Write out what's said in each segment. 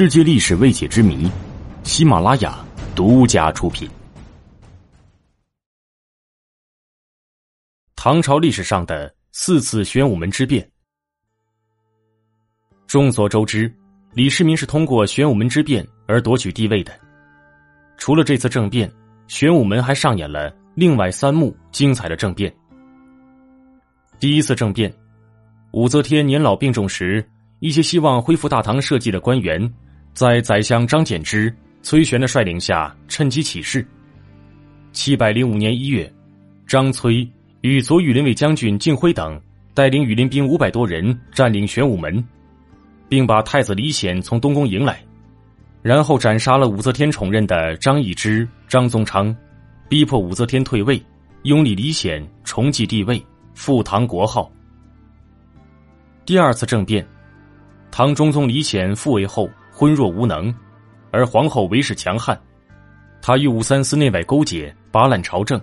世界历史未解之谜，喜马拉雅独家出品。唐朝历史上的四次玄武门之变。众所周知，李世民是通过玄武门之变而夺取帝位的。除了这次政变，玄武门还上演了另外三幕精彩的政变。第一次政变，武则天年老病重时。一些希望恢复大唐社稷的官员，在宰相张柬之、崔玄的率领下，趁机起事。七百零五年一月，张崔与左羽林卫将军敬辉等带领羽林兵五百多人占领玄武门，并把太子李显从东宫迎来，然后斩杀了武则天宠任的张易之、张宗昌，逼迫武则天退位，拥立李显重继帝位，复唐国号。第二次政变。唐中宗李显复位后昏弱无能，而皇后韦氏强悍，他与武三思内外勾结，扒烂朝政。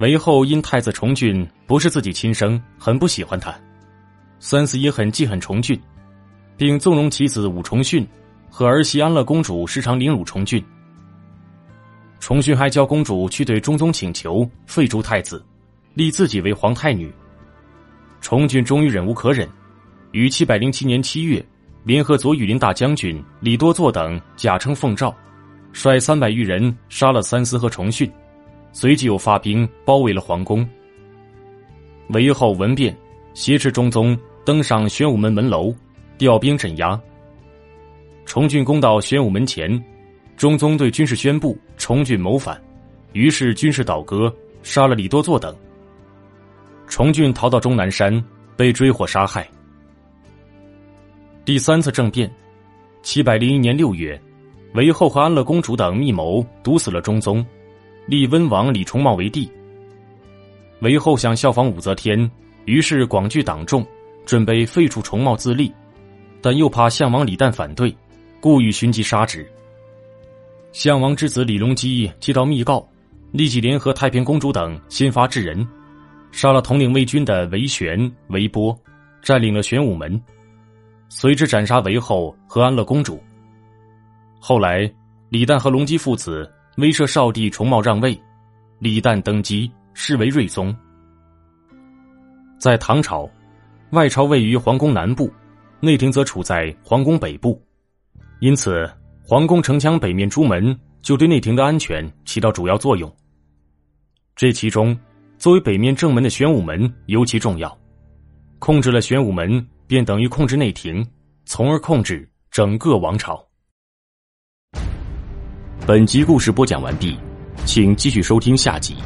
韦后因太子重俊不是自己亲生，很不喜欢他。三思也很记恨重俊，并纵容其子武重训和儿媳安乐公主时常凌辱重俊。重训还教公主去对中宗请求废除太子，立自己为皇太女。重俊终于忍无可忍。于七百零七年七月，联合左羽林大将军李多作等假称奉诏，率三百余人杀了三思和重训，随即又发兵包围了皇宫。韦后闻变，挟持中宗登上玄武门门楼，调兵镇压。重俊攻到玄武门前，中宗对军士宣布重俊谋反，于是军士倒戈，杀了李多作等。重俊逃到终南山，被追获杀害。第三次政变，七百零一年六月，韦后和安乐公主等密谋毒死了中宗，立温王李重茂为帝。韦后想效仿武则天，于是广聚党众，准备废除重茂自立，但又怕项王李旦反对，故意寻机杀之。项王之子李隆基接到密告，立即联合太平公主等先发制人，杀了统领魏军的韦玄、韦波，占领了玄武门。随之斩杀韦后和安乐公主。后来，李旦和隆基父子威慑少帝重茂让位，李旦登基，是为睿宗。在唐朝，外朝位于皇宫南部，内廷则处在皇宫北部，因此皇宫城墙北面朱门就对内廷的安全起到主要作用。这其中，作为北面正门的玄武门尤其重要，控制了玄武门。便等于控制内廷，从而控制整个王朝。本集故事播讲完毕，请继续收听下集。